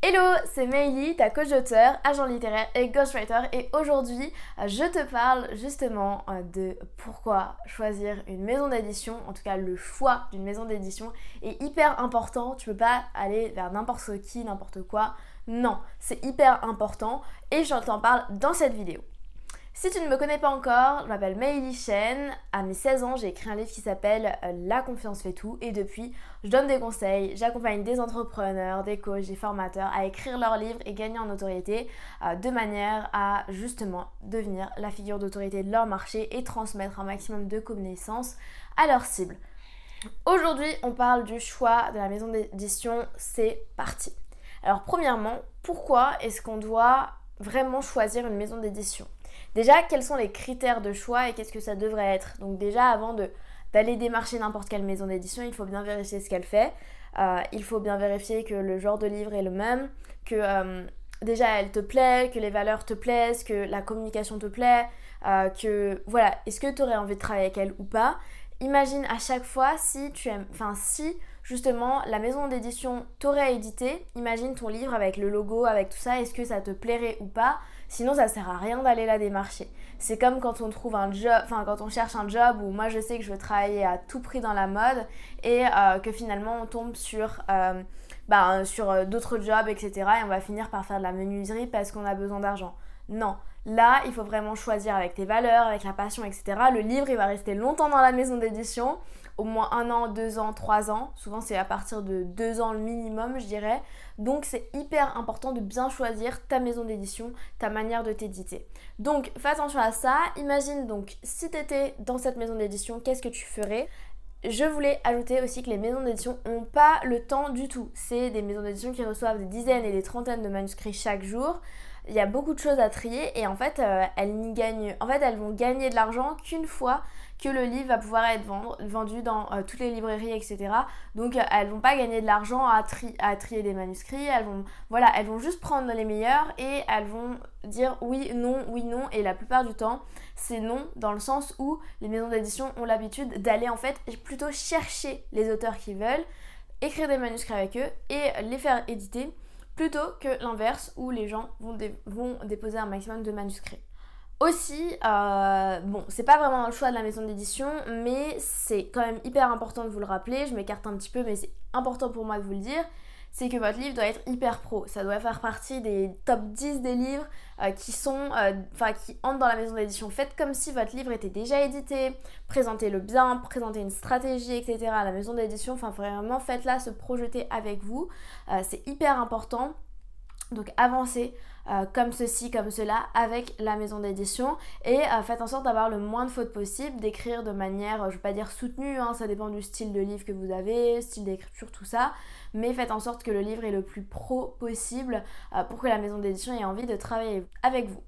Hello, c'est Meili, ta coach d'auteur, agent littéraire et ghostwriter. Et aujourd'hui euh, je te parle justement euh, de pourquoi choisir une maison d'édition, en tout cas le choix d'une maison d'édition est hyper important, tu peux pas aller vers n'importe qui, n'importe quoi, non, c'est hyper important et je t'en parle dans cette vidéo. Si tu ne me connais pas encore, je m'appelle Meili Chen. À mes 16 ans, j'ai écrit un livre qui s'appelle euh, La confiance fait tout. Et depuis, je donne des conseils, j'accompagne des entrepreneurs, des coachs, des formateurs à écrire leurs livres et gagner en autorité euh, de manière à justement devenir la figure d'autorité de leur marché et transmettre un maximum de connaissances à leur cible. Aujourd'hui, on parle du choix de la maison d'édition. C'est parti. Alors, premièrement, pourquoi est-ce qu'on doit vraiment choisir une maison d'édition? Déjà, quels sont les critères de choix et qu'est-ce que ça devrait être? Donc déjà, avant d'aller démarcher n'importe quelle maison d'édition, il faut bien vérifier ce qu'elle fait. Euh, il faut bien vérifier que le genre de livre est le même, que euh, déjà elle te plaît, que les valeurs te plaisent, que la communication te plaît, euh, que voilà, est-ce que tu aurais envie de travailler avec elle ou pas? Imagine à chaque fois si tu aimes, enfin si justement la maison d'édition t'aurait édité, imagine ton livre avec le logo, avec tout ça, est-ce que ça te plairait ou pas? Sinon, ça sert à rien d'aller la démarcher. C'est comme quand on trouve un job, enfin quand on cherche un job où moi je sais que je veux travailler à tout prix dans la mode et euh, que finalement on tombe sur, euh, bah, sur euh, d'autres jobs, etc. Et on va finir par faire de la menuiserie parce qu'on a besoin d'argent. Non, là il faut vraiment choisir avec tes valeurs, avec la passion, etc. Le livre il va rester longtemps dans la maison d'édition au moins un an, deux ans, trois ans. Souvent, c'est à partir de deux ans le minimum, je dirais. Donc, c'est hyper important de bien choisir ta maison d'édition, ta manière de t'éditer. Donc, fais attention à ça. Imagine donc, si tu étais dans cette maison d'édition, qu'est-ce que tu ferais? Je voulais ajouter aussi que les maisons d'édition n'ont pas le temps du tout. C'est des maisons d'édition qui reçoivent des dizaines et des trentaines de manuscrits chaque jour. Il y a beaucoup de choses à trier et en fait, euh, elles n'y gagnent. En fait, elles vont gagner de l'argent qu'une fois que le livre va pouvoir être vendu dans euh, toutes les librairies, etc. Donc euh, elles vont pas gagner de l'argent à, à, trier des manuscrits, elles vont, voilà, elles vont juste prendre les meilleurs et elles vont dire oui, non, oui, non. Et la plupart du temps, c'est non dans le sens où les maisons d'édition ont l'habitude d'aller en fait plutôt chercher les auteurs qui veulent, écrire des manuscrits avec eux et les faire éditer plutôt que l'inverse où les gens vont, déposer un maximum de manuscrits. Aussi, euh, bon, c'est pas vraiment le choix de la maison d'édition, mais c'est quand même hyper important de vous le rappeler. Je m'écarte un petit peu, mais c'est important pour moi de vous le dire. C'est que votre livre doit être hyper pro. Ça doit faire partie des top 10 des livres euh, qui sont, euh, enfin, qui entrent dans la maison d'édition. Faites comme si votre livre était déjà édité. Présentez-le bien, présentez une stratégie, etc. à la maison d'édition. Enfin, vraiment, faites-la se projeter avec vous. c'est hyper important. Donc avancez euh, comme ceci, comme cela avec la maison d'édition et euh, faites en sorte d'avoir le moins de fautes possible, d'écrire de manière, je ne vais pas dire soutenue, hein, ça dépend du style de livre que vous avez, style d'écriture, tout ça, mais faites en sorte que le livre est le plus pro possible euh, pour que la maison d'édition ait envie de travailler avec vous.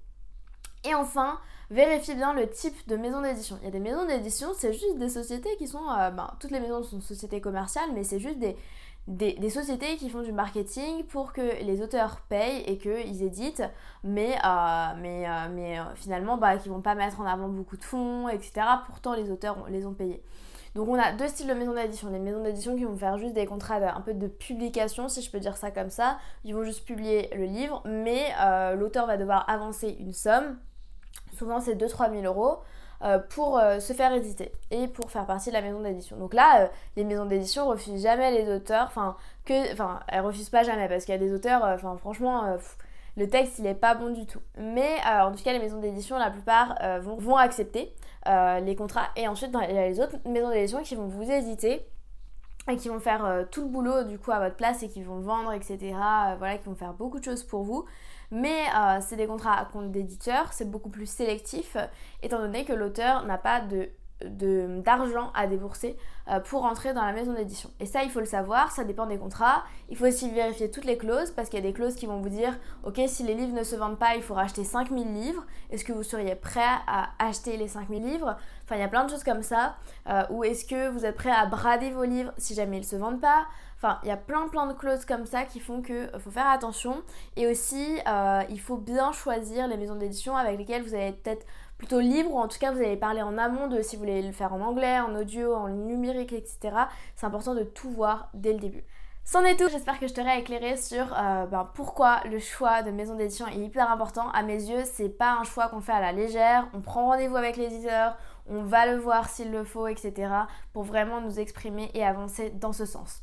Et enfin, vérifiez bien le type de maison d'édition. Il y a des maisons d'édition, c'est juste des sociétés qui sont, ben, toutes les maisons sont sociétés commerciales, mais c'est juste des, des, sociétés qui font du marketing pour que les auteurs payent et qu'ils éditent, mais, euh, mais, euh, mais euh, finalement, bah, qui vont pas mettre en avant beaucoup de fonds, etc. Pourtant, les auteurs les ont payés. Donc on a deux styles de maisons d'édition. Des maisons d'édition qui vont faire juste des contrats un peu de publication, si je peux dire ça comme ça. Ils vont juste publier le livre, mais l'auteur va devoir avancer une somme. Souvent c'est 2-3 000 euros. Euh, pour euh, se faire éditer et pour faire partie de la maison d'édition. Donc là, euh, les maisons d'édition refusent jamais les auteurs, enfin, elles refusent pas jamais parce qu'il y a des auteurs, enfin, franchement, le texte il est pas bon du tout. Mais en tout cas, les maisons d'édition, la plupart vont, vont, accepter les contrats et ensuite, il y a les autres maisons d'édition qui vont vous éditer et qui vont faire tout le boulot du coup à votre place et qui vont vendre, etc. voilà, qui vont faire beaucoup de choses pour vous. Mais euh, c'est des contrats à compte d'éditeur, c'est beaucoup plus sélectif, étant donné que l'auteur n'a pas de d'argent à débourser euh, pour entrer dans la maison d'édition. Et ça, il faut le savoir, ça dépend des contrats. Il faut aussi vérifier toutes les clauses parce qu'il y a des clauses qui vont vous dire Ok, si les livres ne se vendent pas, il faut racheter 5000 livres. Est-ce que vous seriez prêt à acheter les 5000 livres? Enfin, il y a plein de choses comme ça. Euh, ou est-ce que vous êtes prêt à brader vos livres si jamais ils ne se vendent pas? Enfin, il y a plein plein de clauses comme ça qui font qu'il euh, faut faire attention. Et aussi, il faut bien choisir les maisons d'édition avec lesquelles vous allez peut-être plutôt libre, ou en tout cas vous allez parler en amont de si vous voulez le faire en anglais, en audio, en numérique, etc. C'est important de tout voir dès le début. C'en est tout, j'espère que je t'aurai éclairé sur euh, ben, pourquoi le choix de maison d'édition est hyper important. À mes yeux, c'est pas un choix qu'on fait à la légère, on prend rendez-vous avec l'éditeur, on va le voir s'il le faut, etc. pour vraiment nous exprimer et avancer dans ce sens.